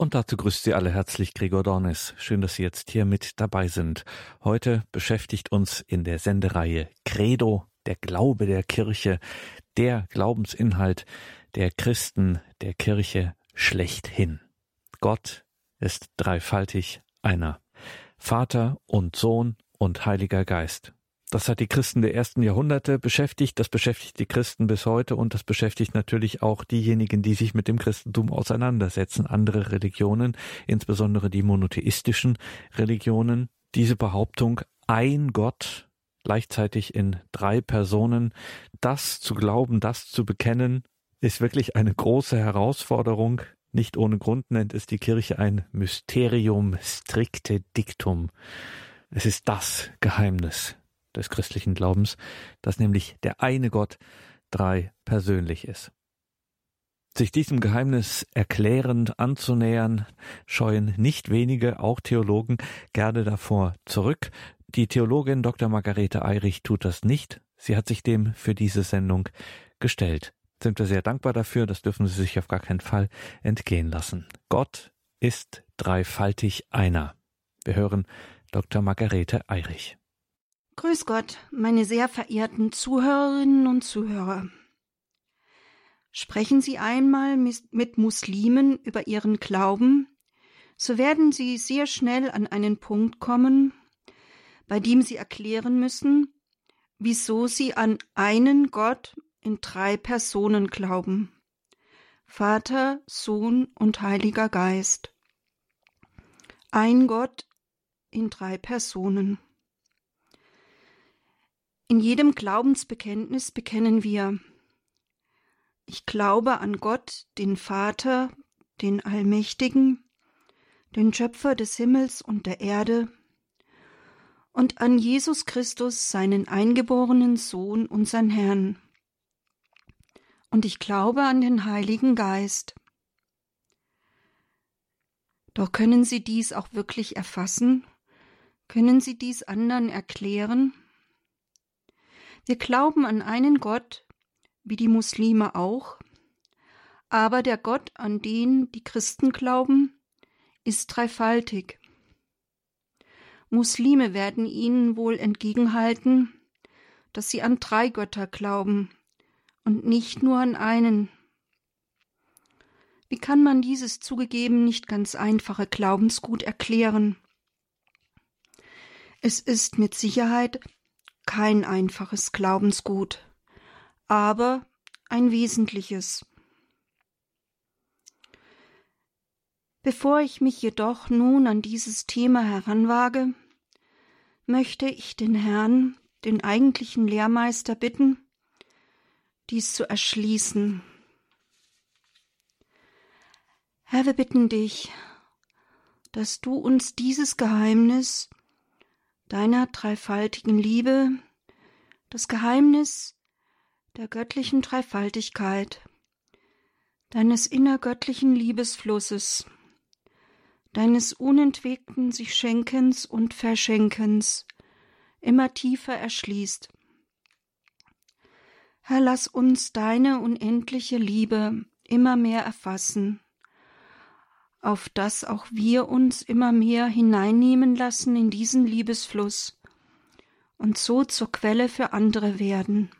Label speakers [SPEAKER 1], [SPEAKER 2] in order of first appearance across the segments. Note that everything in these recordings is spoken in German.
[SPEAKER 1] Und dazu grüßt Sie alle herzlich Gregor Dornis. Schön, dass Sie jetzt hier mit dabei sind. Heute beschäftigt uns in der Sendereihe Credo, der Glaube der Kirche, der Glaubensinhalt der Christen, der Kirche schlechthin. Gott ist dreifaltig einer. Vater und Sohn und Heiliger Geist. Das hat die Christen der ersten Jahrhunderte beschäftigt, das beschäftigt die Christen bis heute und das beschäftigt natürlich auch diejenigen, die sich mit dem Christentum auseinandersetzen, andere Religionen, insbesondere die monotheistischen Religionen. Diese Behauptung, ein Gott, gleichzeitig in drei Personen, das zu glauben, das zu bekennen, ist wirklich eine große Herausforderung. Nicht ohne Grund nennt es die Kirche ein Mysterium stricte dictum. Es ist das Geheimnis des christlichen Glaubens, dass nämlich der eine Gott drei persönlich ist. Sich diesem Geheimnis erklärend anzunähern, scheuen nicht wenige, auch Theologen, gerne davor zurück. Die Theologin Dr. Margarete Eirich tut das nicht. Sie hat sich dem für diese Sendung gestellt. Sind wir sehr dankbar dafür, das dürfen Sie sich auf gar keinen Fall entgehen lassen. Gott ist dreifaltig einer. Wir hören Dr. Margarete Eirich.
[SPEAKER 2] Grüß Gott, meine sehr verehrten Zuhörerinnen und Zuhörer. Sprechen Sie einmal mit Muslimen über ihren Glauben, so werden Sie sehr schnell an einen Punkt kommen, bei dem Sie erklären müssen, wieso Sie an einen Gott in drei Personen glauben. Vater, Sohn und Heiliger Geist. Ein Gott in drei Personen. In jedem Glaubensbekenntnis bekennen wir, ich glaube an Gott, den Vater, den Allmächtigen, den Schöpfer des Himmels und der Erde, und an Jesus Christus, seinen eingeborenen Sohn, unseren Herrn. Und ich glaube an den Heiligen Geist. Doch können Sie dies auch wirklich erfassen? Können Sie dies anderen erklären? Wir glauben an einen Gott, wie die Muslime auch, aber der Gott, an den die Christen glauben, ist dreifaltig. Muslime werden ihnen wohl entgegenhalten, dass sie an drei Götter glauben und nicht nur an einen. Wie kann man dieses zugegeben nicht ganz einfache Glaubensgut erklären? Es ist mit Sicherheit kein einfaches Glaubensgut, aber ein wesentliches. Bevor ich mich jedoch nun an dieses Thema heranwage, möchte ich den Herrn, den eigentlichen Lehrmeister, bitten, dies zu erschließen. Herr, wir bitten dich, dass du uns dieses Geheimnis deiner dreifaltigen Liebe, das Geheimnis der göttlichen Dreifaltigkeit, deines innergöttlichen Liebesflusses, deines unentwegten sich Schenkens und Verschenkens immer tiefer erschließt. Herr, lass uns deine unendliche Liebe immer mehr erfassen auf das auch wir uns immer mehr hineinnehmen lassen in diesen Liebesfluss und so zur Quelle für andere werden.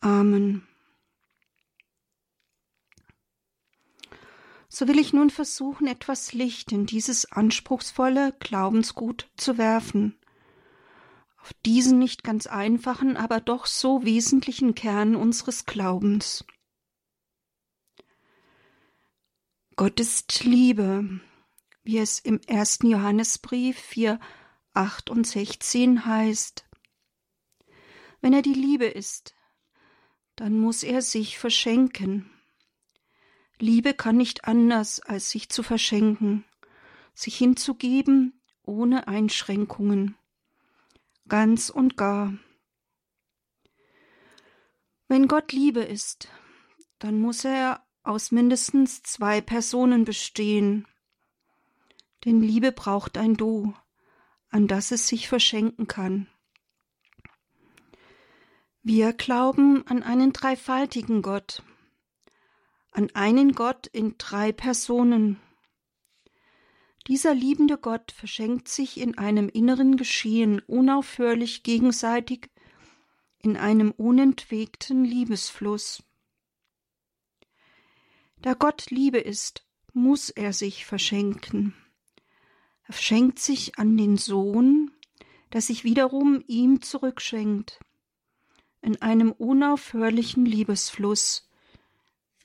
[SPEAKER 2] Amen. So will ich nun versuchen, etwas Licht in dieses anspruchsvolle Glaubensgut zu werfen, auf diesen nicht ganz einfachen, aber doch so wesentlichen Kern unseres Glaubens. Gott ist Liebe, wie es im ersten Johannesbrief 4, 8 und 16 heißt. Wenn er die Liebe ist, dann muss er sich verschenken. Liebe kann nicht anders, als sich zu verschenken, sich hinzugeben ohne Einschränkungen, ganz und gar. Wenn Gott Liebe ist, dann muss er aus mindestens zwei Personen bestehen. Denn Liebe braucht ein Du, an das es sich verschenken kann. Wir glauben an einen dreifaltigen Gott, an einen Gott in drei Personen, Dieser liebende Gott verschenkt sich in einem inneren Geschehen unaufhörlich gegenseitig in einem unentwegten Liebesfluss. Da Gott Liebe ist, muss er sich verschenken. Er schenkt sich an den Sohn, der sich wiederum ihm zurückschenkt, in einem unaufhörlichen Liebesfluss,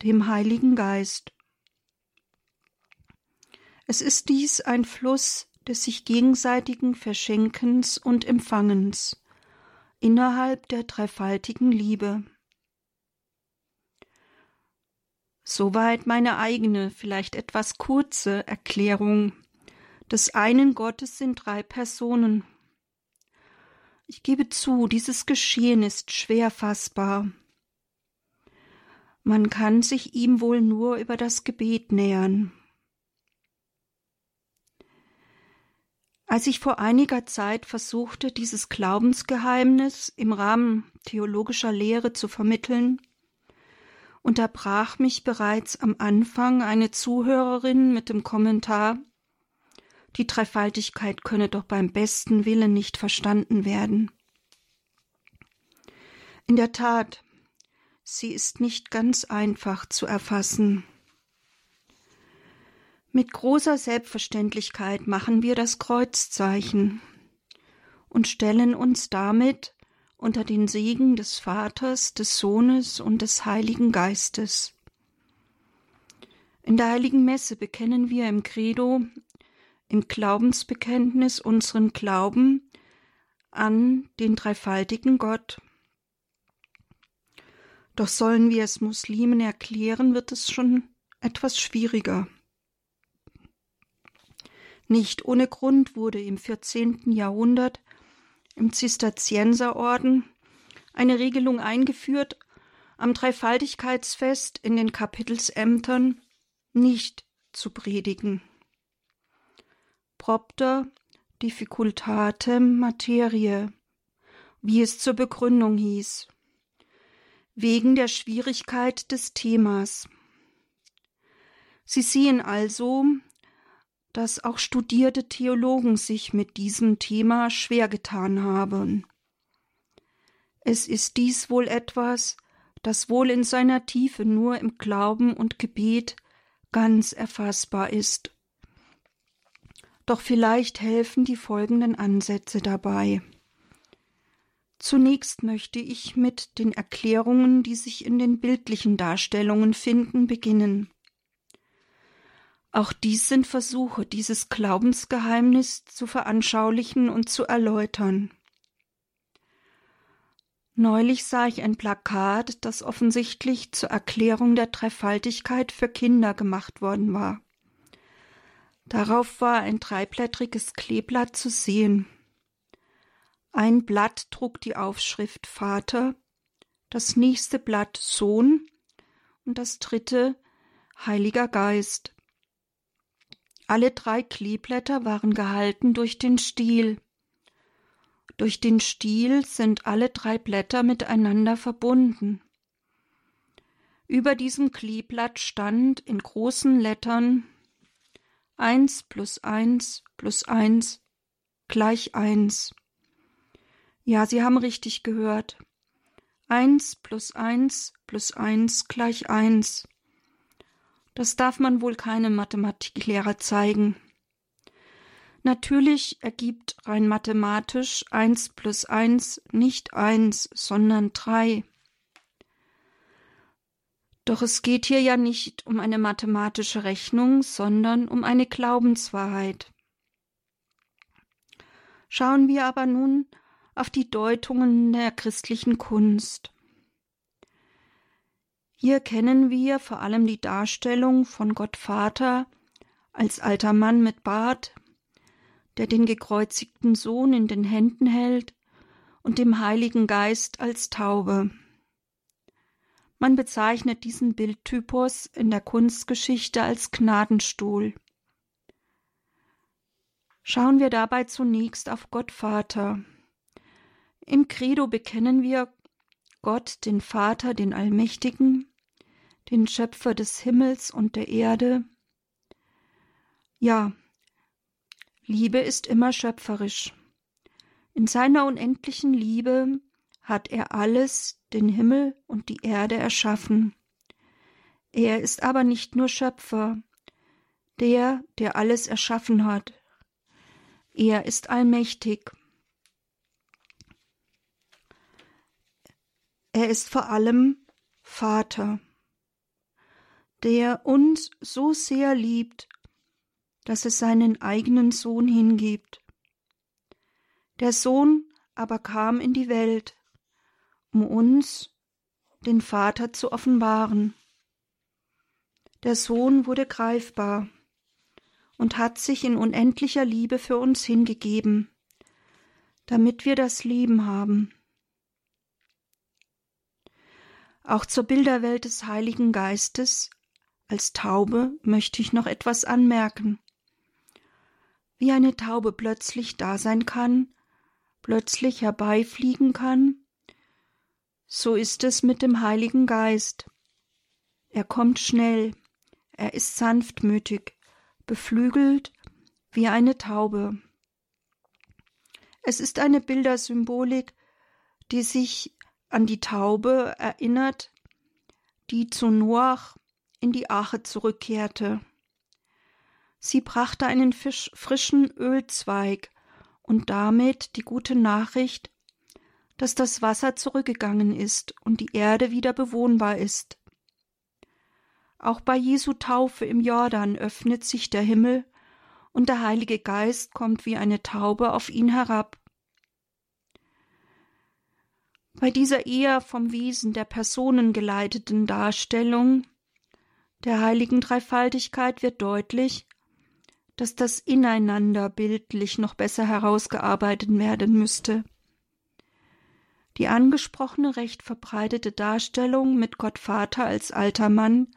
[SPEAKER 2] dem Heiligen Geist. Es ist dies ein Fluss des sich gegenseitigen Verschenkens und Empfangens innerhalb der dreifaltigen Liebe. Soweit meine eigene, vielleicht etwas kurze Erklärung des einen Gottes sind drei Personen. Ich gebe zu, dieses Geschehen ist schwer fassbar. Man kann sich ihm wohl nur über das Gebet nähern. Als ich vor einiger Zeit versuchte, dieses Glaubensgeheimnis im Rahmen theologischer Lehre zu vermitteln, unterbrach mich bereits am Anfang eine Zuhörerin mit dem Kommentar Die Dreifaltigkeit könne doch beim besten Willen nicht verstanden werden. In der Tat, sie ist nicht ganz einfach zu erfassen. Mit großer Selbstverständlichkeit machen wir das Kreuzzeichen und stellen uns damit unter den Segen des Vaters, des Sohnes und des Heiligen Geistes. In der heiligen Messe bekennen wir im Credo, im Glaubensbekenntnis unseren Glauben an den dreifaltigen Gott. Doch sollen wir es Muslimen erklären, wird es schon etwas schwieriger. Nicht ohne Grund wurde im 14. Jahrhundert im Zisterzienserorden eine Regelung eingeführt, am Dreifaltigkeitsfest in den Kapitelsämtern nicht zu predigen. Propter difficultatem materie, wie es zur Begründung hieß, wegen der Schwierigkeit des Themas. Sie sehen also, dass auch studierte Theologen sich mit diesem Thema schwer getan haben. Es ist dies wohl etwas, das wohl in seiner Tiefe nur im Glauben und Gebet ganz erfassbar ist. Doch vielleicht helfen die folgenden Ansätze dabei. Zunächst möchte ich mit den Erklärungen, die sich in den bildlichen Darstellungen finden, beginnen. Auch dies sind Versuche, dieses Glaubensgeheimnis zu veranschaulichen und zu erläutern. Neulich sah ich ein Plakat, das offensichtlich zur Erklärung der Dreifaltigkeit für Kinder gemacht worden war. Darauf war ein dreiblättriges Kleeblatt zu sehen. Ein Blatt trug die Aufschrift Vater, das nächste Blatt Sohn und das dritte Heiliger Geist. Alle drei Kleeblätter waren gehalten durch den Stiel. Durch den Stiel sind alle drei Blätter miteinander verbunden. Über diesem Kleeblatt stand in großen Lettern eins plus eins plus eins gleich eins. Ja, Sie haben richtig gehört. Eins plus eins plus eins gleich eins. Das darf man wohl keinem Mathematiklehrer zeigen. Natürlich ergibt rein mathematisch eins plus eins nicht eins, sondern drei. Doch es geht hier ja nicht um eine mathematische Rechnung, sondern um eine Glaubenswahrheit. Schauen wir aber nun auf die Deutungen der christlichen Kunst. Hier kennen wir vor allem die Darstellung von Gott Vater als alter Mann mit Bart, der den gekreuzigten Sohn in den Händen hält, und dem Heiligen Geist als Taube. Man bezeichnet diesen Bildtypus in der Kunstgeschichte als Gnadenstuhl. Schauen wir dabei zunächst auf Gott Vater. Im Credo bekennen wir Gott, den Vater, den Allmächtigen, den Schöpfer des Himmels und der Erde. Ja, Liebe ist immer schöpferisch. In seiner unendlichen Liebe hat er alles, den Himmel und die Erde erschaffen. Er ist aber nicht nur Schöpfer, der, der alles erschaffen hat. Er ist allmächtig. Er ist vor allem Vater, der uns so sehr liebt, dass es seinen eigenen Sohn hingibt. Der Sohn aber kam in die Welt, um uns den Vater zu offenbaren. Der Sohn wurde greifbar und hat sich in unendlicher Liebe für uns hingegeben, damit wir das Leben haben. Auch zur Bilderwelt des Heiligen Geistes als Taube möchte ich noch etwas anmerken. Wie eine Taube plötzlich da sein kann, plötzlich herbeifliegen kann, so ist es mit dem Heiligen Geist. Er kommt schnell, er ist sanftmütig, beflügelt wie eine Taube. Es ist eine Bildersymbolik, die sich an die Taube erinnert, die zu Noach in die Arche zurückkehrte. Sie brachte einen Fisch, frischen Ölzweig und damit die gute Nachricht, dass das Wasser zurückgegangen ist und die Erde wieder bewohnbar ist. Auch bei Jesu Taufe im Jordan öffnet sich der Himmel und der Heilige Geist kommt wie eine Taube auf ihn herab. Bei dieser eher vom Wesen der Personen geleiteten Darstellung der heiligen Dreifaltigkeit wird deutlich, dass das Ineinander bildlich noch besser herausgearbeitet werden müsste. Die angesprochene recht verbreitete Darstellung mit Gott Vater als alter Mann,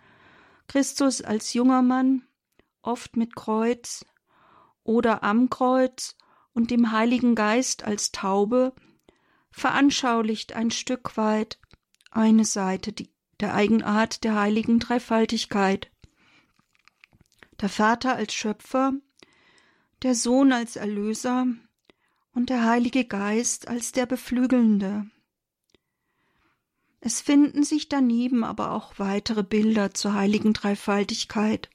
[SPEAKER 2] Christus als junger Mann, oft mit Kreuz oder am Kreuz und dem Heiligen Geist als Taube veranschaulicht ein Stück weit eine Seite der Eigenart der heiligen Dreifaltigkeit. Der Vater als Schöpfer, der Sohn als Erlöser und der Heilige Geist als der Beflügelnde. Es finden sich daneben aber auch weitere Bilder zur heiligen Dreifaltigkeit.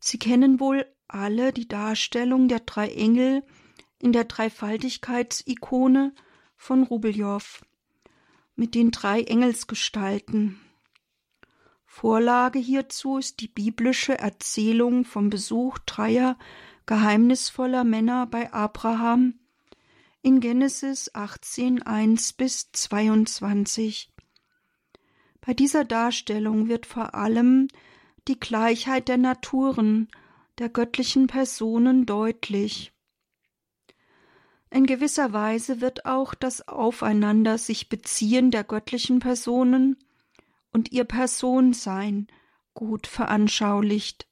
[SPEAKER 2] Sie kennen wohl alle die Darstellung der drei Engel in der Dreifaltigkeitsikone von Rubeljow mit den drei Engelsgestalten. Vorlage hierzu ist die biblische Erzählung vom Besuch dreier geheimnisvoller Männer bei Abraham in Genesis 18, 1 bis 22. Bei dieser Darstellung wird vor allem die Gleichheit der Naturen, der göttlichen Personen deutlich. In gewisser Weise wird auch das Aufeinander sich beziehen der göttlichen Personen und ihr Personsein gut veranschaulicht.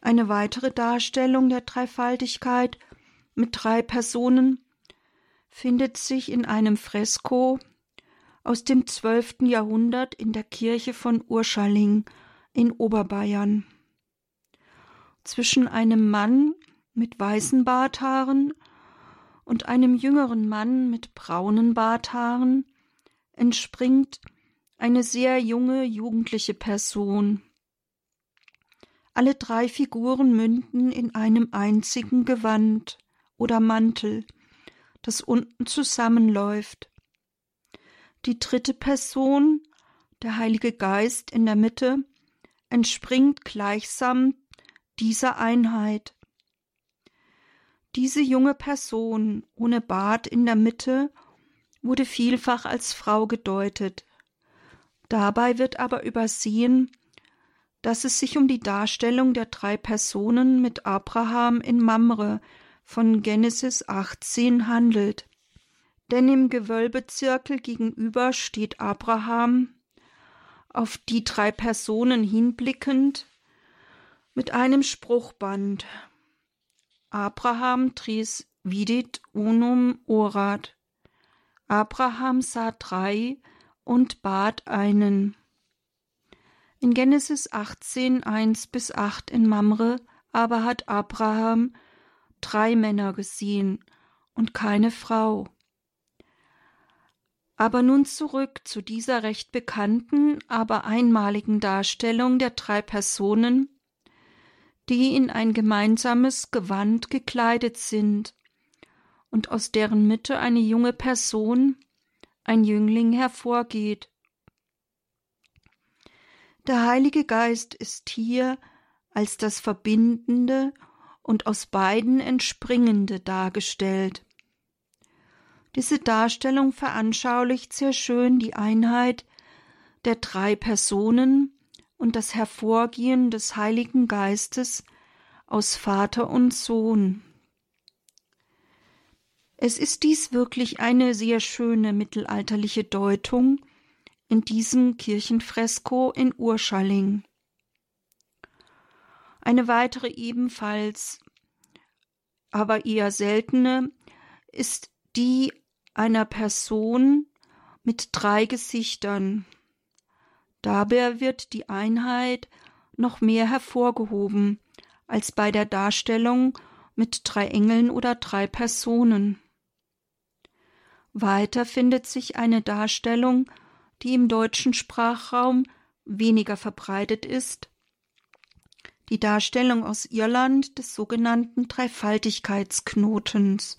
[SPEAKER 2] Eine weitere Darstellung der Dreifaltigkeit mit drei Personen findet sich in einem Fresko aus dem zwölften Jahrhundert in der Kirche von Urschaling in Oberbayern. Zwischen einem Mann mit weißen Barthaaren und einem jüngeren Mann mit braunen Barthaaren entspringt eine sehr junge jugendliche Person. Alle drei Figuren münden in einem einzigen Gewand oder Mantel, das unten zusammenläuft. Die dritte Person, der Heilige Geist in der Mitte, entspringt gleichsam dieser Einheit. Diese junge Person ohne Bart in der Mitte wurde vielfach als Frau gedeutet. Dabei wird aber übersehen, dass es sich um die Darstellung der drei Personen mit Abraham in Mamre von Genesis 18 handelt. Denn im Gewölbezirkel gegenüber steht Abraham, auf die drei Personen hinblickend, mit einem Spruchband, Abraham tris vidit unum orat. Abraham sah drei und bat einen. In Genesis 18, 1 bis 8 in Mamre, aber hat Abraham drei Männer gesehen und keine Frau. Aber nun zurück zu dieser recht bekannten, aber einmaligen Darstellung der drei Personen, die in ein gemeinsames Gewand gekleidet sind und aus deren Mitte eine junge Person, ein Jüngling hervorgeht. Der Heilige Geist ist hier als das Verbindende und aus beiden Entspringende dargestellt. Diese Darstellung veranschaulicht sehr schön die Einheit der drei Personen und das Hervorgehen des Heiligen Geistes aus Vater und Sohn. Es ist dies wirklich eine sehr schöne mittelalterliche Deutung in diesem Kirchenfresko in Urschalling. Eine weitere ebenfalls, aber eher seltene, ist die einer Person mit drei Gesichtern. Dabei wird die Einheit noch mehr hervorgehoben als bei der Darstellung mit drei Engeln oder drei Personen. Weiter findet sich eine Darstellung, die im deutschen Sprachraum weniger verbreitet ist, die Darstellung aus Irland des sogenannten Dreifaltigkeitsknotens.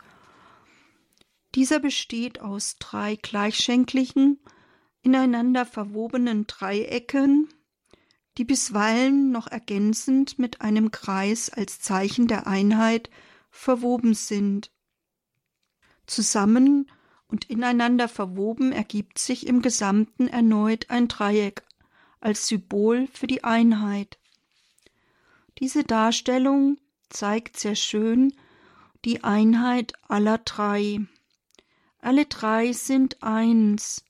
[SPEAKER 2] Dieser besteht aus drei gleichschenkligen, ineinander verwobenen Dreiecken, die bisweilen noch ergänzend mit einem Kreis als Zeichen der Einheit verwoben sind. Zusammen und ineinander verwoben ergibt sich im Gesamten erneut ein Dreieck als Symbol für die Einheit. Diese Darstellung zeigt sehr schön die Einheit aller drei. Alle drei sind eins.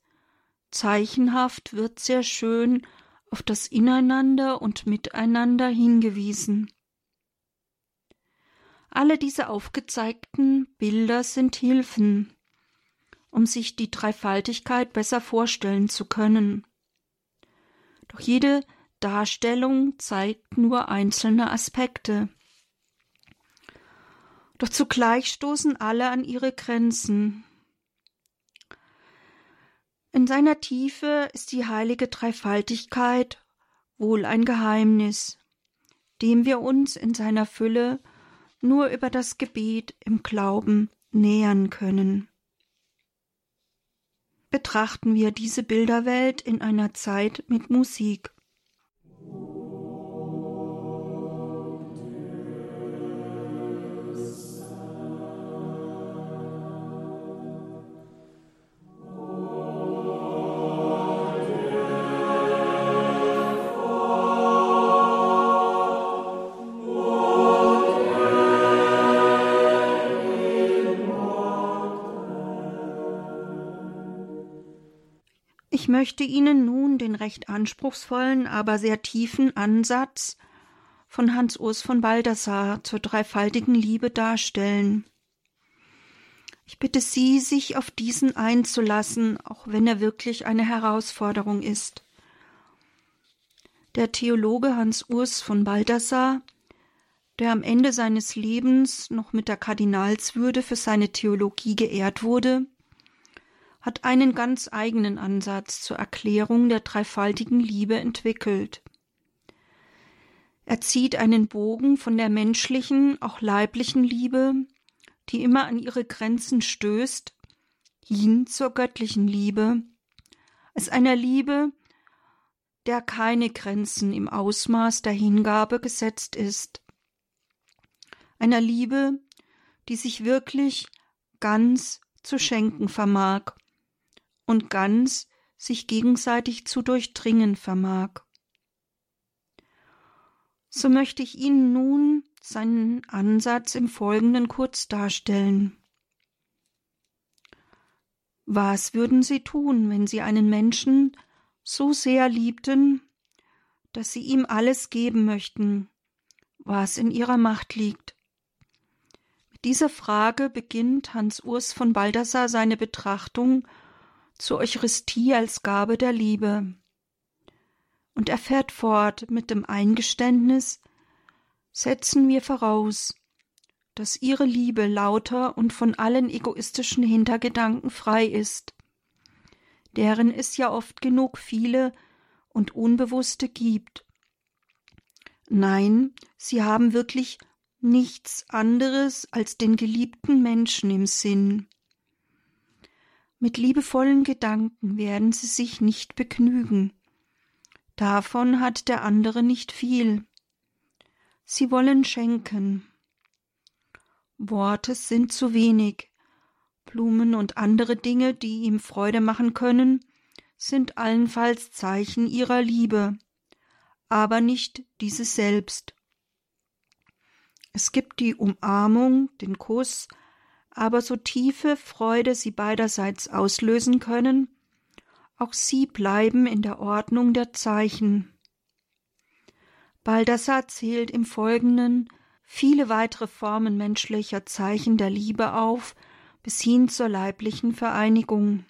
[SPEAKER 2] Zeichenhaft wird sehr schön auf das Ineinander und Miteinander hingewiesen. Alle diese aufgezeigten Bilder sind Hilfen, um sich die Dreifaltigkeit besser vorstellen zu können. Doch jede Darstellung zeigt nur einzelne Aspekte. Doch zugleich stoßen alle an ihre Grenzen. In seiner Tiefe ist die heilige Dreifaltigkeit wohl ein Geheimnis, dem wir uns in seiner Fülle nur über das Gebet im Glauben nähern können betrachten wir diese Bilderwelt in einer Zeit mit Musik. Möchte Ihnen nun den recht anspruchsvollen, aber sehr tiefen Ansatz von Hans Urs von Baldassar zur dreifaltigen Liebe darstellen. Ich bitte Sie, sich auf diesen einzulassen, auch wenn er wirklich eine Herausforderung ist. Der Theologe Hans Urs von Baldassar, der am Ende seines Lebens noch mit der Kardinalswürde für seine Theologie geehrt wurde, hat einen ganz eigenen Ansatz zur Erklärung der dreifaltigen Liebe entwickelt. Er zieht einen Bogen von der menschlichen, auch leiblichen Liebe, die immer an ihre Grenzen stößt, hin zur göttlichen Liebe, als einer Liebe, der keine Grenzen im Ausmaß der Hingabe gesetzt ist, einer Liebe, die sich wirklich ganz zu schenken vermag und ganz sich gegenseitig zu durchdringen vermag. So möchte ich Ihnen nun seinen Ansatz im Folgenden kurz darstellen. Was würden Sie tun, wenn Sie einen Menschen so sehr liebten, dass Sie ihm alles geben möchten, was in Ihrer Macht liegt? Mit dieser Frage beginnt Hans Urs von Baldassar seine Betrachtung zur Eucharistie als Gabe der Liebe. Und er fährt fort mit dem Eingeständnis, setzen wir voraus, dass ihre Liebe lauter und von allen egoistischen Hintergedanken frei ist, deren es ja oft genug viele und unbewusste gibt. Nein, sie haben wirklich nichts anderes als den geliebten Menschen im Sinn. Mit liebevollen Gedanken werden sie sich nicht begnügen. Davon hat der andere nicht viel. Sie wollen schenken. Worte sind zu wenig. Blumen und andere Dinge, die ihm Freude machen können, sind allenfalls Zeichen ihrer Liebe, aber nicht diese selbst. Es gibt die Umarmung, den Kuss, aber so tiefe Freude sie beiderseits auslösen können, auch sie bleiben in der Ordnung der Zeichen. Baldassar zählt im Folgenden viele weitere Formen menschlicher Zeichen der Liebe auf, bis hin zur leiblichen Vereinigung,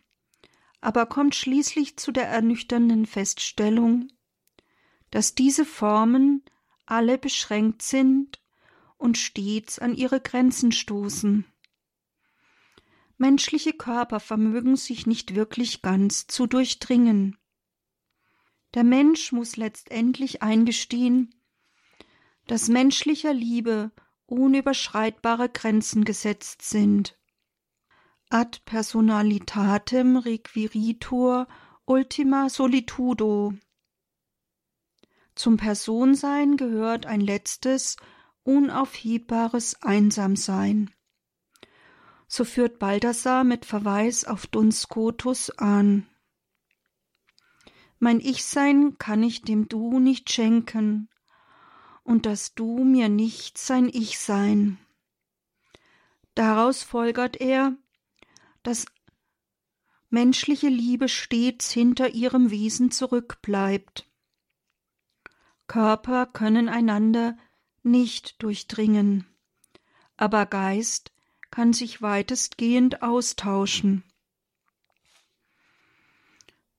[SPEAKER 2] aber kommt schließlich zu der ernüchternden Feststellung, dass diese Formen alle beschränkt sind und stets an ihre Grenzen stoßen. Menschliche Körper vermögen sich nicht wirklich ganz zu durchdringen. Der Mensch muss letztendlich eingestehen, dass menschlicher Liebe unüberschreitbare Grenzen gesetzt sind. Ad personalitatem requiritur ultima solitudo. Zum Personsein gehört ein letztes, unaufhebbares Einsamsein. So führt Balthasar mit Verweis auf Duns Scotus an. Mein Ich-Sein kann ich dem Du nicht schenken, und das Du mir nicht sein Ich sein. Daraus folgert er, dass menschliche Liebe stets hinter ihrem Wesen zurückbleibt. Körper können einander nicht durchdringen, aber Geist kann sich weitestgehend austauschen.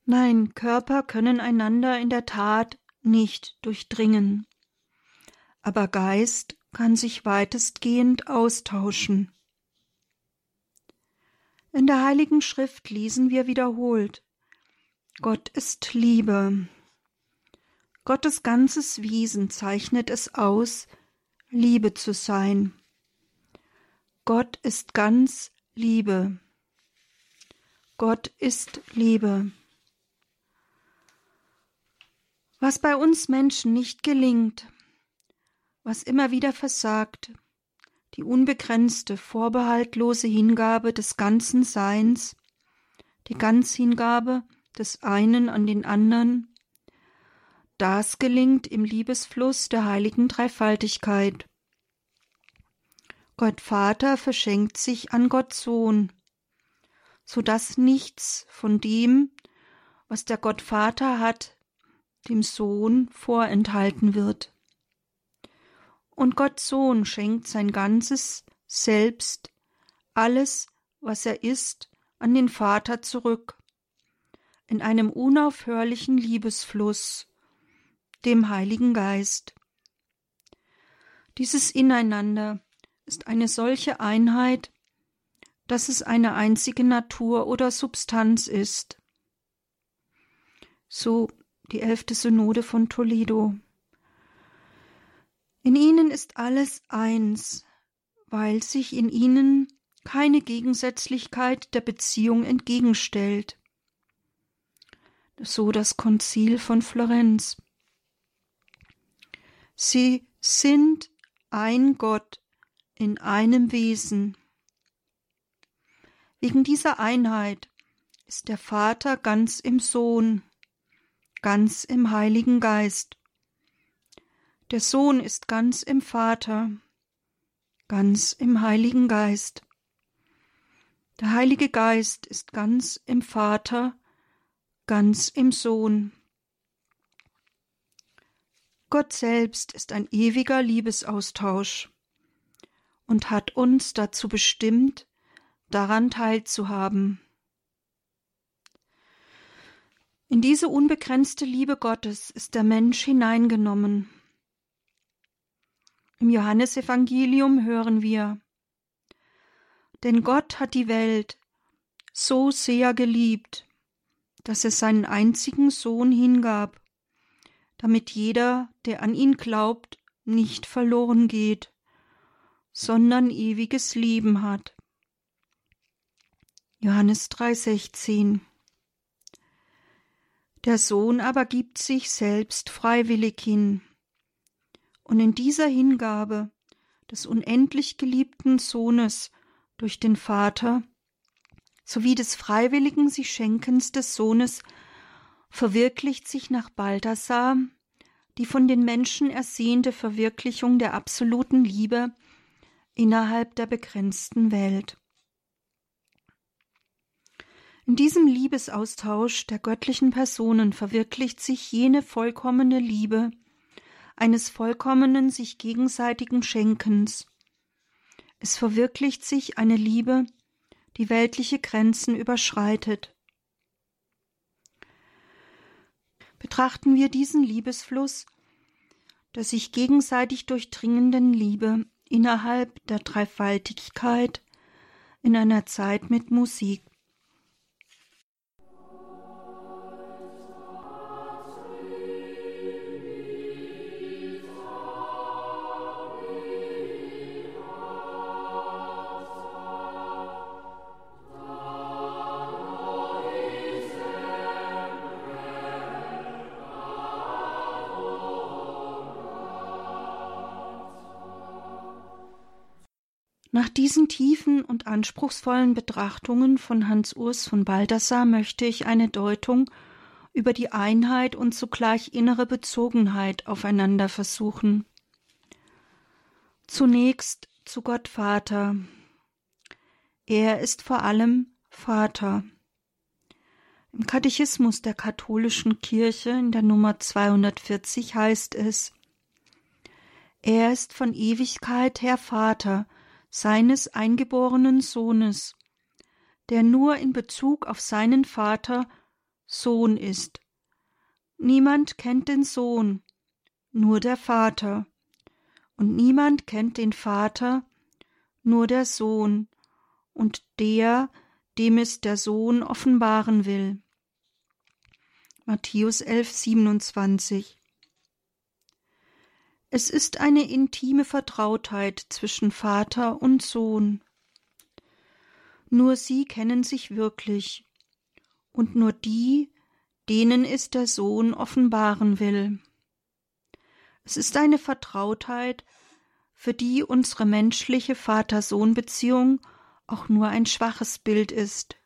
[SPEAKER 2] Nein, Körper können einander in der Tat nicht durchdringen aber Geist kann sich weitestgehend austauschen. In der Heiligen Schrift lesen wir wiederholt Gott ist Liebe. Gottes ganzes Wesen zeichnet es aus, Liebe zu sein. Gott ist ganz Liebe. Gott ist Liebe. Was bei uns Menschen nicht gelingt, was immer wieder versagt, die unbegrenzte, vorbehaltlose Hingabe des ganzen Seins, die Ganzhingabe des einen an den anderen, das gelingt im Liebesfluss der heiligen Dreifaltigkeit. Gott Vater verschenkt sich an Gott Sohn, so dass nichts von dem, was der Gott Vater hat, dem Sohn vorenthalten wird und Gott Sohn schenkt sein ganzes Selbst, alles, was er ist, an den Vater zurück, in einem unaufhörlichen Liebesfluss, dem Heiligen Geist. Dieses Ineinander ist eine solche Einheit, dass es eine einzige Natur oder Substanz ist. So die elfte Synode von Toledo. In ihnen ist alles eins, weil sich in ihnen keine Gegensätzlichkeit der Beziehung entgegenstellt. So das Konzil von Florenz. Sie sind ein Gott in einem Wesen. Wegen dieser Einheit ist der Vater ganz im Sohn, ganz im Heiligen Geist der Sohn ist ganz im Vater, ganz im Heiligen Geist. Der Heilige Geist ist ganz im Vater, ganz im Sohn. Gott selbst ist ein ewiger Liebesaustausch und hat uns dazu bestimmt, daran teilzuhaben. In diese unbegrenzte Liebe Gottes ist der Mensch hineingenommen Im Johannesevangelium hören wir Denn Gott hat die Welt so sehr geliebt, dass er seinen einzigen Sohn hingab, damit jeder, der an ihn glaubt, nicht verloren geht, sondern ewiges Leben hat. Johannes 3:16 Der Sohn aber gibt sich selbst freiwillig hin. Und in dieser Hingabe des unendlich geliebten Sohnes durch den Vater sowie des freiwilligen sich Schenkens des Sohnes verwirklicht sich nach Balthasar die von den Menschen ersehnte Verwirklichung der absoluten Liebe innerhalb der begrenzten Welt. In diesem Liebesaustausch der göttlichen Personen verwirklicht sich jene vollkommene Liebe eines vollkommenen sich gegenseitigen Schenkens. Es verwirklicht sich eine Liebe, die weltliche Grenzen überschreitet. Betrachten wir diesen Liebesfluss der sich gegenseitig durchdringenden Liebe innerhalb der Dreifaltigkeit in einer Zeit mit Musik. Diesen tiefen und anspruchsvollen Betrachtungen von Hans Urs von Balthasar möchte ich eine Deutung über die Einheit und zugleich innere Bezogenheit aufeinander versuchen. Zunächst zu Gott Vater. Er ist vor allem Vater. Im Katechismus der katholischen Kirche in der Nummer 240 heißt es Er ist von Ewigkeit her Vater, seines eingeborenen Sohnes, der nur in Bezug auf seinen Vater Sohn ist. Niemand kennt den Sohn, nur der Vater, und niemand kennt den Vater, nur der Sohn und der, dem es der Sohn offenbaren will. Matthäus 11, 27 es ist eine intime Vertrautheit zwischen Vater und Sohn. Nur sie kennen sich wirklich, und nur die, denen es der Sohn offenbaren will. Es ist eine Vertrautheit, für die unsere menschliche Vater-Sohn-Beziehung auch nur ein schwaches Bild ist.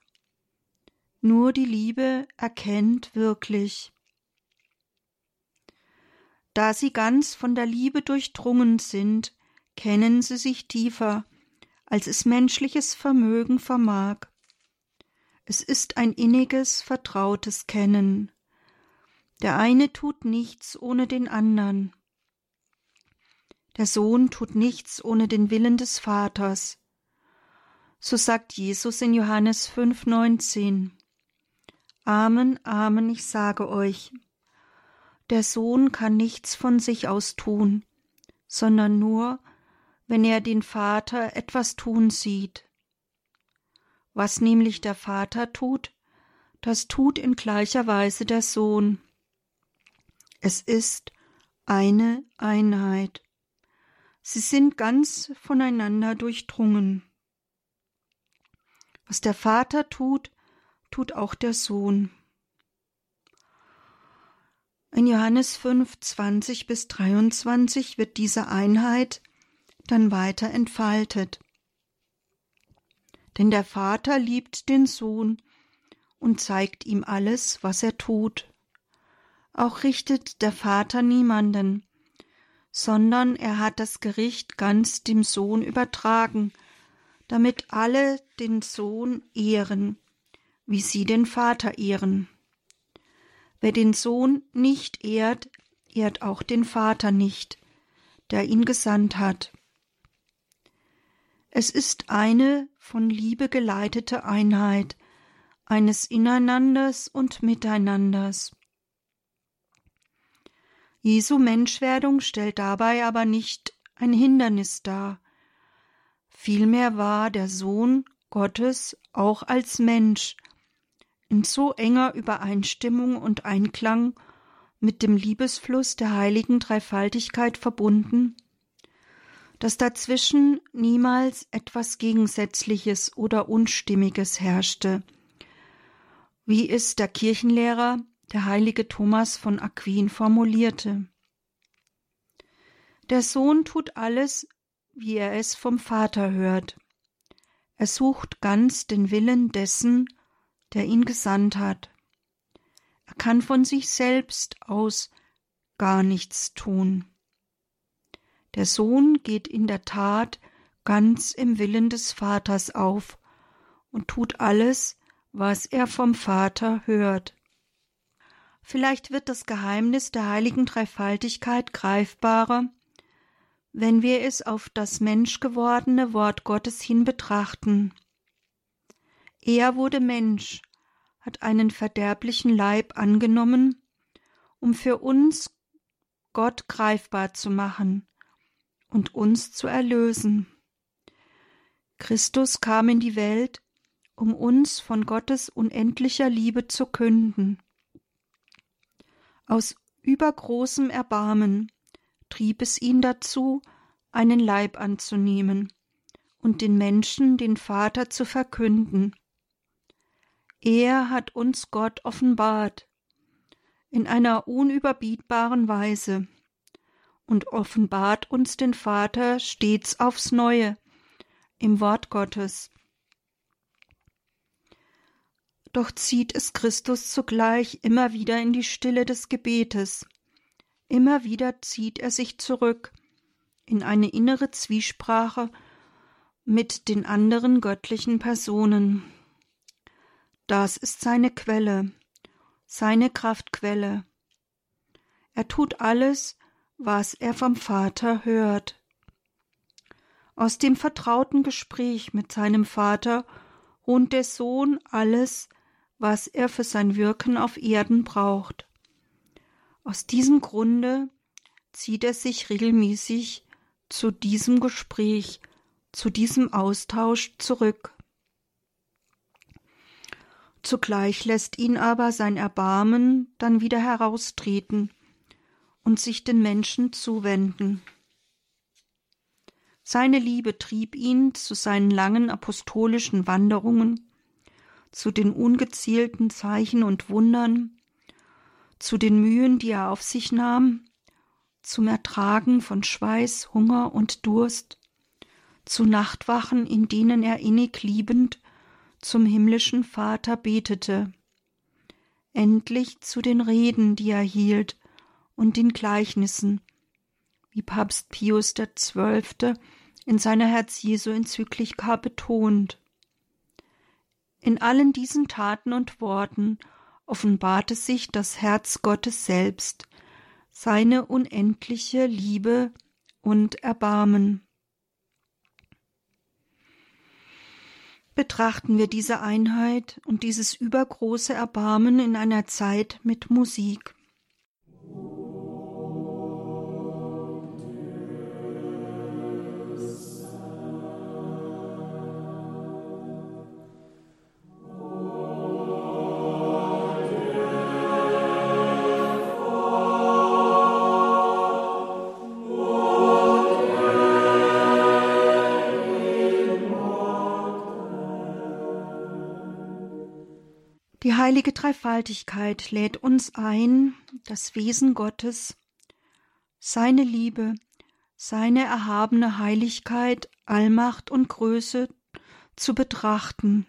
[SPEAKER 2] Nur die Liebe erkennt wirklich. Da sie ganz von der Liebe durchdrungen sind, kennen sie sich tiefer, als es menschliches Vermögen vermag. Es ist ein inniges, vertrautes Kennen. Der eine tut nichts ohne den andern. Der Sohn tut nichts ohne den Willen des Vaters. So sagt Jesus in Johannes 5,19. Amen, Amen, ich sage euch, der Sohn kann nichts von sich aus tun, sondern nur, wenn er den Vater etwas tun sieht. Was nämlich der Vater tut, das tut in gleicher Weise der Sohn. Es ist eine Einheit. Sie sind ganz voneinander durchdrungen. Was der Vater tut, tut auch der Sohn. In Johannes 5, 20 bis 23 wird diese Einheit dann weiter entfaltet. Denn der Vater liebt den Sohn und zeigt ihm alles, was er tut. Auch richtet der Vater niemanden, sondern er hat das Gericht ganz dem Sohn übertragen, damit alle den Sohn ehren, wie sie den Vater ehren. Wer den Sohn nicht ehrt, ehrt auch den Vater nicht, der ihn gesandt hat. Es ist eine von Liebe geleitete Einheit, eines Ineinanders und Miteinanders. Jesu Menschwerdung stellt dabei aber nicht ein Hindernis dar. Vielmehr war der Sohn Gottes auch als Mensch in so enger Übereinstimmung und Einklang mit dem Liebesfluss der heiligen Dreifaltigkeit verbunden, dass dazwischen niemals etwas Gegensätzliches oder Unstimmiges herrschte, wie es der Kirchenlehrer, der heilige Thomas von Aquin, formulierte. Der Sohn tut alles, wie er es vom Vater hört. Er sucht ganz den Willen dessen, der ihn gesandt hat. Er kann von sich selbst aus gar nichts tun. Der Sohn geht in der Tat ganz im Willen des Vaters auf und tut alles, was er vom Vater hört. Vielleicht wird das Geheimnis der heiligen Dreifaltigkeit greifbarer, wenn wir es auf das menschgewordene Wort Gottes hin betrachten. Er wurde Mensch, hat einen verderblichen Leib angenommen, um für uns Gott greifbar zu machen und uns zu erlösen. Christus kam in die Welt, um uns von Gottes unendlicher Liebe zu künden. Aus übergroßem Erbarmen trieb es ihn dazu, einen Leib anzunehmen und den Menschen den Vater zu verkünden. Er hat uns Gott offenbart in einer unüberbietbaren Weise und offenbart uns den Vater stets aufs neue im Wort Gottes. Doch zieht es Christus zugleich immer wieder in die Stille des Gebetes. Immer wieder zieht er sich zurück in eine innere Zwiesprache mit den anderen göttlichen Personen. Das ist seine Quelle, seine Kraftquelle. Er tut alles, was er vom Vater hört. Aus dem vertrauten Gespräch mit seinem Vater holt der Sohn alles, was er für sein Wirken auf Erden braucht. Aus diesem Grunde zieht er sich regelmäßig zu diesem Gespräch, zu diesem Austausch zurück. Zugleich lässt ihn aber sein Erbarmen dann wieder heraustreten und sich den Menschen zuwenden. Seine Liebe trieb ihn zu seinen langen apostolischen Wanderungen, zu den ungezielten Zeichen und Wundern, zu den Mühen, die er auf sich nahm, zum Ertragen von Schweiß, Hunger und Durst, zu Nachtwachen, in denen er innig liebend zum himmlischen Vater betete, endlich zu den Reden, die er hielt, und den Gleichnissen, wie Papst Pius XII. in seiner Herz-Jesu-Enzyklika betont. In allen diesen Taten und Worten offenbarte sich das Herz Gottes selbst, seine unendliche Liebe und Erbarmen. Betrachten wir diese Einheit und dieses übergroße Erbarmen in einer Zeit mit Musik. Heilige Dreifaltigkeit lädt uns ein, das Wesen Gottes, seine Liebe, seine erhabene Heiligkeit, Allmacht und Größe zu betrachten,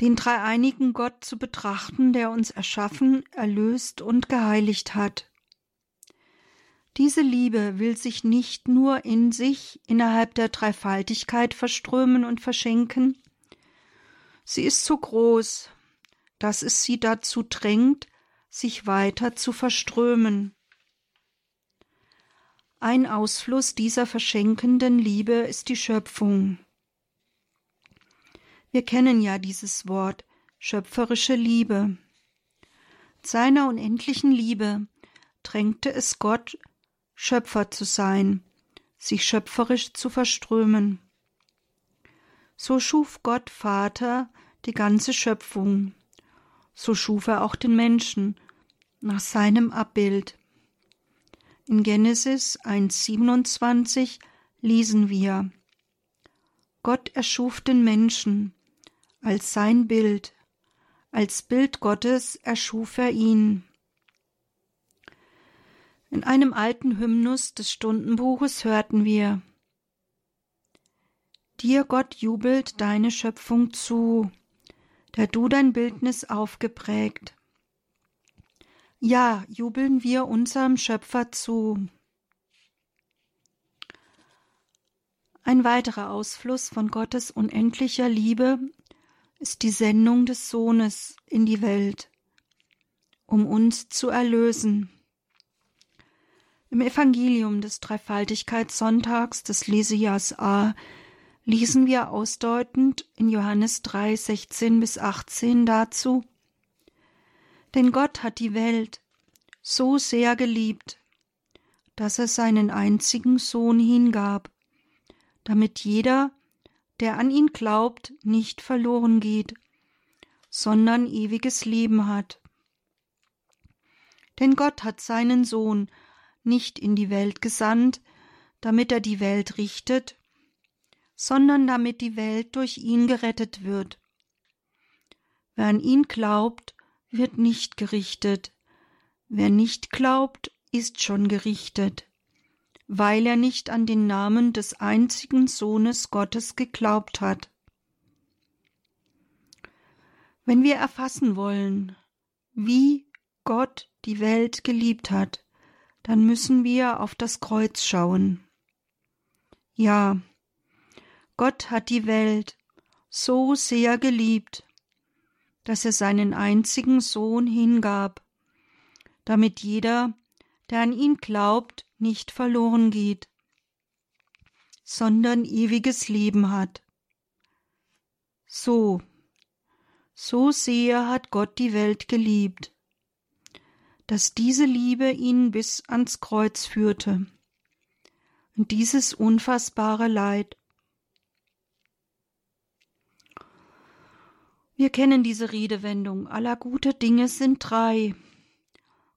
[SPEAKER 2] den dreieinigen Gott zu betrachten, der uns erschaffen, erlöst und geheiligt hat. Diese Liebe will sich nicht nur in sich innerhalb der Dreifaltigkeit verströmen und verschenken, Sie ist so groß, dass es sie dazu drängt, sich weiter zu verströmen. Ein Ausfluss dieser verschenkenden Liebe ist die Schöpfung. Wir kennen ja dieses Wort schöpferische Liebe. Seiner unendlichen Liebe drängte es Gott, Schöpfer zu sein, sich schöpferisch zu verströmen. So schuf Gott Vater die ganze Schöpfung, so schuf er auch den Menschen nach seinem Abbild. In Genesis 1.27 lesen wir Gott erschuf den Menschen als sein Bild, als Bild Gottes erschuf er ihn. In einem alten Hymnus des Stundenbuches hörten wir Dir, Gott, jubelt deine Schöpfung zu, der du dein Bildnis aufgeprägt. Ja, jubeln wir unserem Schöpfer zu. Ein weiterer Ausfluss von Gottes unendlicher Liebe ist die Sendung des Sohnes in die Welt, um uns zu erlösen. Im Evangelium des Dreifaltigkeitssonntags des Lesejahrs A lesen wir ausdeutend in Johannes 3, 16 bis 18 dazu, denn Gott hat die Welt so sehr geliebt, dass er seinen einzigen Sohn hingab, damit jeder, der an ihn glaubt, nicht verloren geht, sondern ewiges Leben hat. Denn Gott hat seinen Sohn nicht in die Welt gesandt, damit er die Welt richtet, sondern damit die Welt durch ihn gerettet wird. Wer an ihn glaubt, wird nicht gerichtet, wer nicht glaubt, ist schon gerichtet, weil er nicht an den Namen des einzigen Sohnes Gottes geglaubt hat. Wenn wir erfassen wollen, wie Gott die Welt geliebt hat, dann müssen wir auf das Kreuz schauen. Ja, Gott hat die Welt so sehr geliebt, dass er seinen einzigen Sohn hingab, damit jeder, der an ihn glaubt, nicht verloren geht, sondern ewiges Leben hat. So, so sehr hat Gott die Welt geliebt, dass diese Liebe ihn bis ans Kreuz führte. Und dieses unfassbare Leid Wir kennen diese Redewendung, aller gute Dinge sind drei.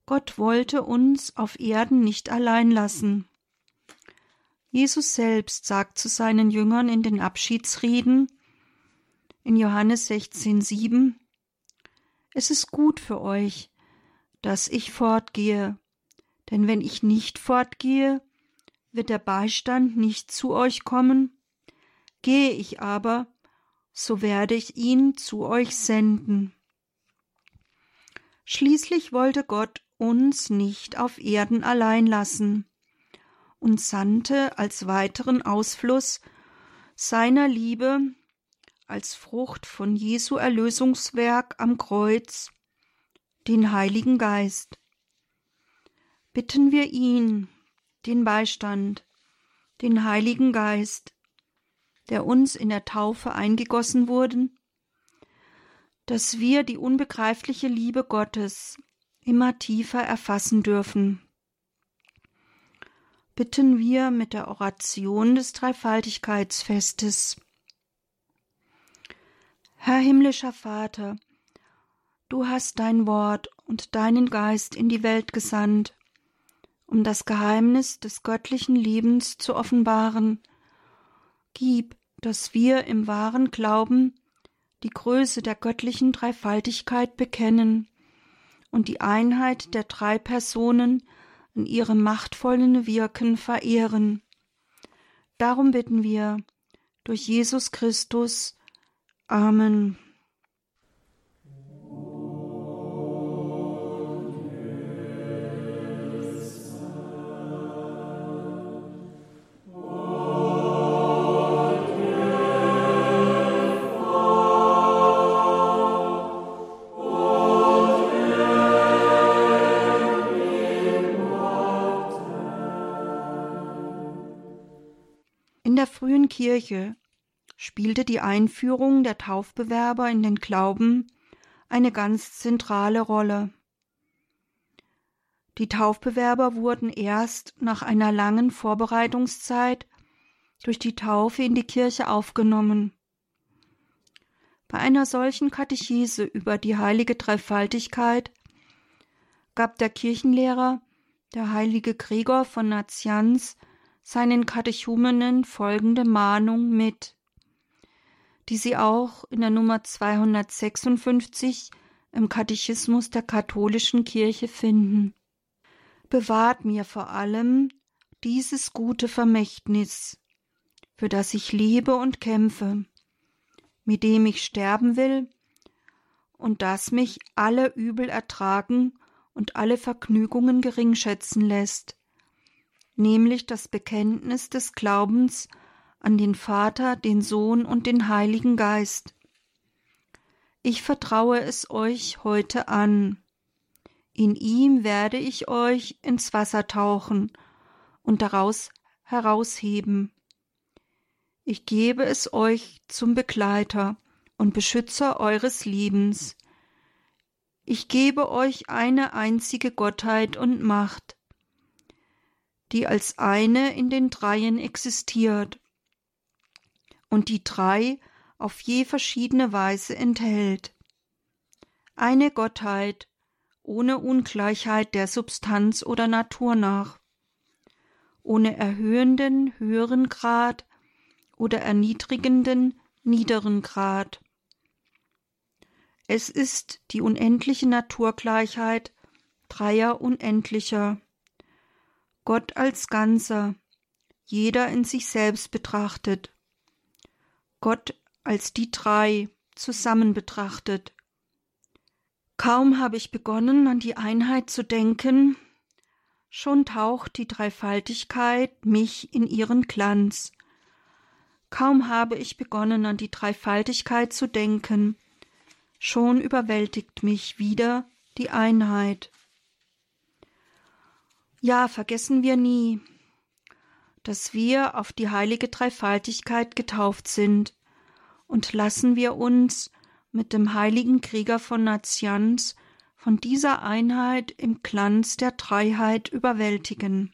[SPEAKER 2] Gott wollte uns auf Erden nicht allein lassen. Jesus selbst sagt zu seinen Jüngern in den Abschiedsreden in Johannes 16,7 Es ist gut für euch, dass ich fortgehe, denn wenn ich nicht fortgehe, wird der Beistand nicht zu euch kommen. Gehe ich aber, so werde ich ihn zu euch senden. Schließlich wollte Gott uns nicht auf Erden allein lassen und sandte als weiteren Ausfluss seiner Liebe als Frucht von Jesu Erlösungswerk am Kreuz den Heiligen Geist. Bitten wir ihn, den Beistand, den Heiligen Geist, der uns in der Taufe eingegossen wurden, dass wir die unbegreifliche Liebe Gottes immer tiefer erfassen dürfen. Bitten wir mit der Oration des Dreifaltigkeitsfestes. Herr himmlischer Vater, du hast dein Wort und deinen Geist in die Welt gesandt, um das Geheimnis des göttlichen Lebens zu offenbaren, Gib, dass wir im wahren Glauben die Größe der göttlichen Dreifaltigkeit bekennen und die Einheit der drei Personen in ihrem machtvollen Wirken verehren. Darum bitten wir durch Jesus Christus. Amen. Kirche spielte die Einführung der Taufbewerber in den Glauben eine ganz zentrale Rolle. Die Taufbewerber wurden erst nach einer langen Vorbereitungszeit durch die Taufe in die Kirche aufgenommen. Bei einer solchen Katechese über die heilige Dreifaltigkeit gab der Kirchenlehrer, der heilige Gregor von Nazianz, seinen Katechumenen folgende Mahnung mit, die sie auch in der Nummer 256 im Katechismus der katholischen Kirche finden. Bewahrt mir vor allem dieses gute Vermächtnis, für das ich lebe und kämpfe, mit dem ich sterben will, und das mich alle Übel ertragen und alle Vergnügungen geringschätzen lässt, nämlich das Bekenntnis des Glaubens an den Vater, den Sohn und den Heiligen Geist. Ich vertraue es euch heute an. In ihm werde ich euch ins Wasser tauchen und daraus herausheben. Ich gebe es euch zum Begleiter und Beschützer eures Lebens. Ich gebe euch eine einzige Gottheit und Macht, die als eine in den Dreien existiert und die drei auf je verschiedene Weise enthält. Eine Gottheit ohne Ungleichheit der Substanz oder Natur nach, ohne erhöhenden höheren Grad oder erniedrigenden niederen Grad. Es ist die unendliche Naturgleichheit dreier Unendlicher. Gott als Ganzer, jeder in sich selbst betrachtet. Gott als die drei zusammen betrachtet. Kaum habe ich begonnen, an die Einheit zu denken, schon taucht die Dreifaltigkeit mich in ihren Glanz. Kaum habe ich begonnen, an die Dreifaltigkeit zu denken, schon überwältigt mich wieder die Einheit. Ja, vergessen wir nie, dass wir auf die heilige Dreifaltigkeit getauft sind, und lassen wir uns mit dem heiligen Krieger von Nazianz von dieser Einheit im Glanz der Dreiheit überwältigen.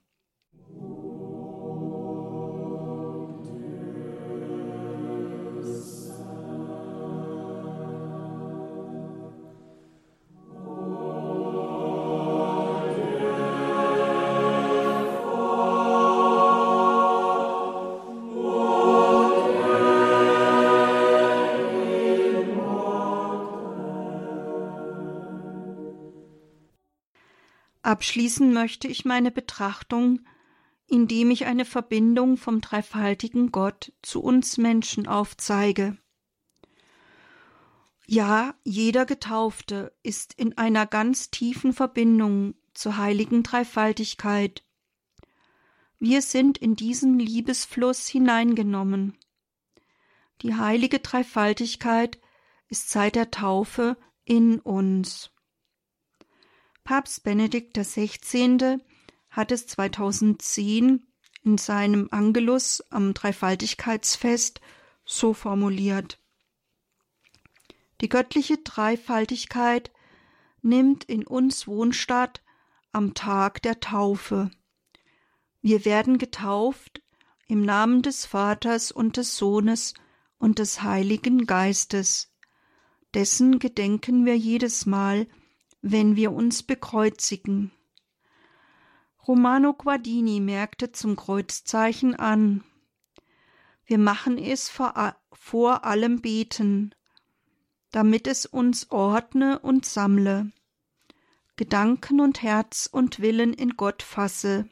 [SPEAKER 2] Abschließen möchte ich meine Betrachtung, indem ich eine Verbindung vom dreifaltigen Gott zu uns Menschen aufzeige. Ja, jeder Getaufte ist in einer ganz tiefen Verbindung zur heiligen Dreifaltigkeit. Wir sind in diesen Liebesfluss hineingenommen. Die heilige Dreifaltigkeit ist seit der Taufe in uns. Papst Benedikt XVI. hat es 2010 in seinem Angelus am Dreifaltigkeitsfest so formuliert. Die göttliche Dreifaltigkeit nimmt in uns Wohnstatt am Tag der Taufe. Wir werden getauft im Namen des Vaters und des Sohnes und des Heiligen Geistes. Dessen gedenken wir jedes Mal, wenn wir uns bekreuzigen. Romano Guardini merkte zum Kreuzzeichen an. Wir machen es vor, vor allem beten, damit es uns ordne und sammle, Gedanken und Herz und Willen in Gott fasse.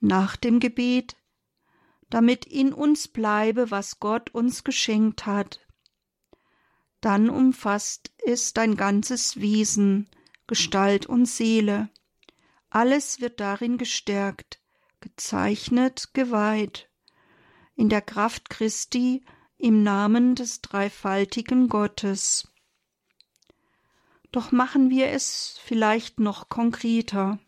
[SPEAKER 2] Nach dem Gebet, damit in uns bleibe, was Gott uns geschenkt hat, dann umfasst es dein ganzes Wesen, Gestalt und Seele. Alles wird darin gestärkt, gezeichnet, geweiht. In der Kraft Christi, im Namen des dreifaltigen Gottes. Doch machen wir es vielleicht noch konkreter.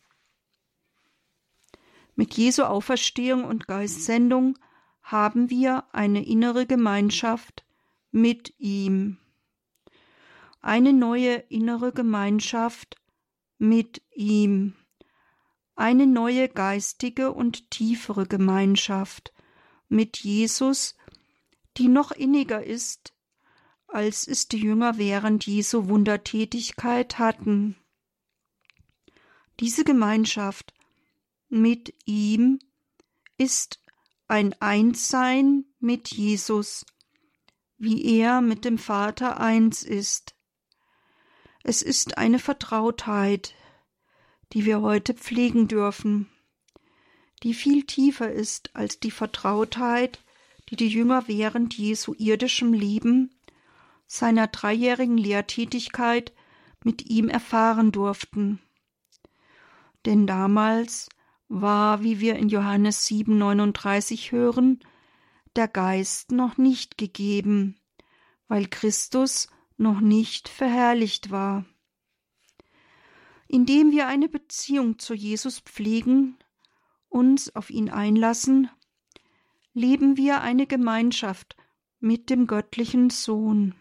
[SPEAKER 2] Mit Jesu Auferstehung und Geistsendung haben wir eine innere Gemeinschaft mit ihm eine neue innere Gemeinschaft mit ihm. eine neue geistige und tiefere Gemeinschaft mit Jesus, die noch inniger ist, als es die Jünger während Jesu Wundertätigkeit hatten. Diese Gemeinschaft mit ihm ist ein Einssein mit Jesus, wie er mit dem Vater eins ist. Es ist eine Vertrautheit, die wir heute pflegen dürfen, die viel tiefer ist als die Vertrautheit, die die Jünger während Jesu irdischem Leben, seiner dreijährigen Lehrtätigkeit mit ihm erfahren durften. Denn damals war, wie wir in Johannes 7,39 hören, der Geist noch nicht gegeben, weil Christus noch nicht verherrlicht war. Indem wir eine Beziehung zu Jesus pflegen, uns auf ihn einlassen, leben wir eine Gemeinschaft mit dem göttlichen Sohn.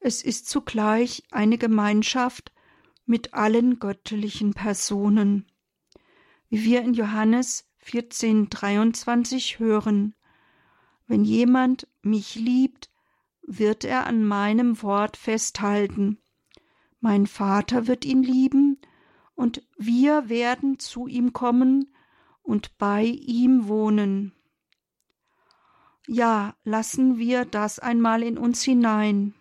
[SPEAKER 2] Es ist zugleich eine Gemeinschaft mit allen göttlichen Personen wie wir in Johannes 14,23 hören. Wenn jemand mich liebt, wird er an meinem Wort festhalten. Mein Vater wird ihn lieben, und wir werden zu ihm kommen und bei ihm wohnen. Ja, lassen wir das einmal in uns hinein.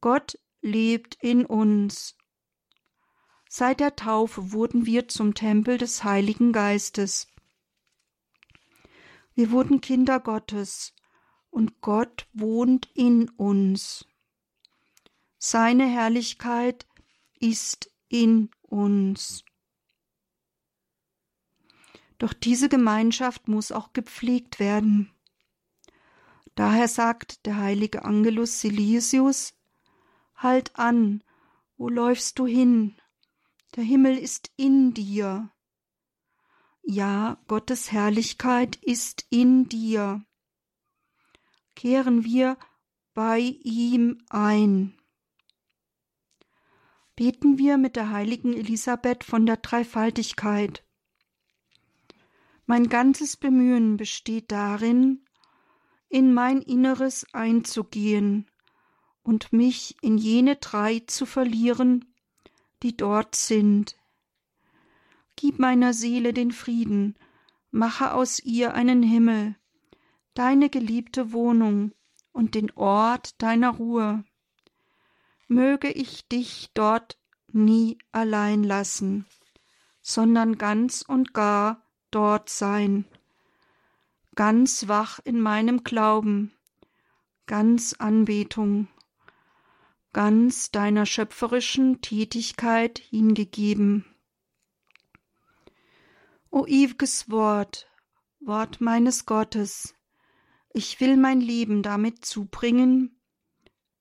[SPEAKER 2] Gott lebt in uns. Seit der Taufe wurden wir zum Tempel des Heiligen Geistes. Wir wurden Kinder Gottes und Gott wohnt in uns. Seine Herrlichkeit ist in uns. Doch diese Gemeinschaft muss auch gepflegt werden. Daher sagt der heilige Angelus Silesius Halt an, wo läufst du hin? Der Himmel ist in dir. Ja, Gottes Herrlichkeit ist in dir. Kehren wir bei ihm ein. Beten wir mit der heiligen Elisabeth von der Dreifaltigkeit. Mein ganzes Bemühen besteht darin, in mein Inneres einzugehen und mich in jene drei zu verlieren, die dort sind. Gib meiner Seele den Frieden, mache aus ihr einen Himmel, deine geliebte Wohnung und den Ort deiner Ruhe. Möge ich dich dort nie allein lassen, sondern ganz und gar dort sein, ganz wach in meinem Glauben, ganz Anbetung ganz deiner schöpferischen Tätigkeit hingegeben. O ewiges Wort, Wort meines Gottes, ich will mein Leben damit zubringen,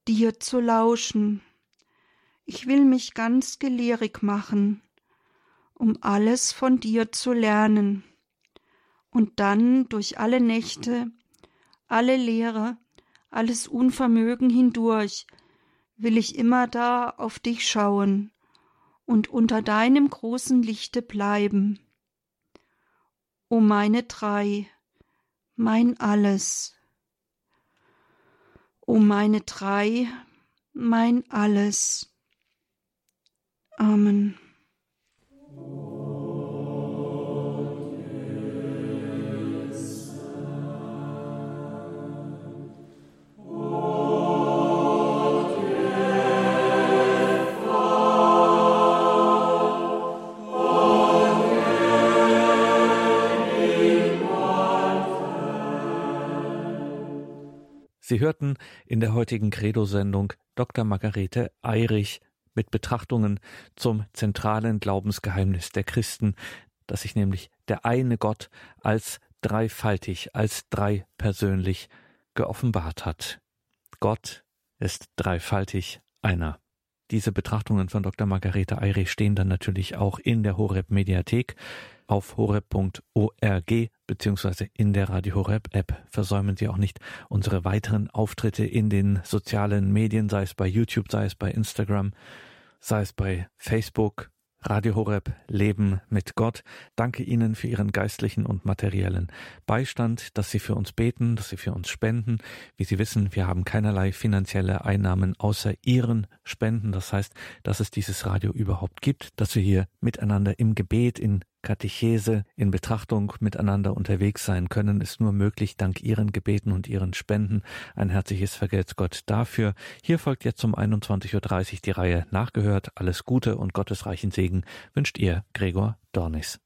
[SPEAKER 2] dir zu lauschen. Ich will mich ganz gelehrig machen, um alles von dir zu lernen, und dann durch alle Nächte, alle Lehre, alles Unvermögen hindurch will ich immer da auf dich schauen und unter deinem großen Lichte bleiben. O meine drei, mein alles. O meine drei, mein alles. Amen.
[SPEAKER 1] Sie hörten in der heutigen Credo-Sendung Dr. Margarete Eirich mit Betrachtungen zum zentralen Glaubensgeheimnis der Christen, dass sich nämlich der eine Gott als dreifaltig, als dreipersönlich geoffenbart hat. Gott ist dreifaltig einer. Diese Betrachtungen von Dr. Margarete Eirich stehen dann natürlich auch in der Horeb Mediathek auf horeb.org beziehungsweise in der Radio Horeb App. Versäumen Sie auch nicht unsere weiteren Auftritte in den sozialen Medien, sei es bei YouTube, sei es bei Instagram, sei es bei Facebook, Radio Horeb Leben mit Gott. Danke Ihnen für Ihren geistlichen und materiellen Beistand, dass Sie für uns beten, dass Sie für uns spenden. Wie Sie wissen, wir haben keinerlei finanzielle Einnahmen außer Ihren Spenden. Das heißt, dass es dieses Radio überhaupt gibt, dass wir hier miteinander im Gebet, in Katechese in Betrachtung miteinander unterwegs sein können, ist nur möglich dank Ihren Gebeten und Ihren Spenden. Ein herzliches Vergelt's Gott dafür. Hier folgt jetzt um 21.30 Uhr die Reihe Nachgehört. Alles Gute und gottesreichen Segen wünscht Ihr Gregor Dornis.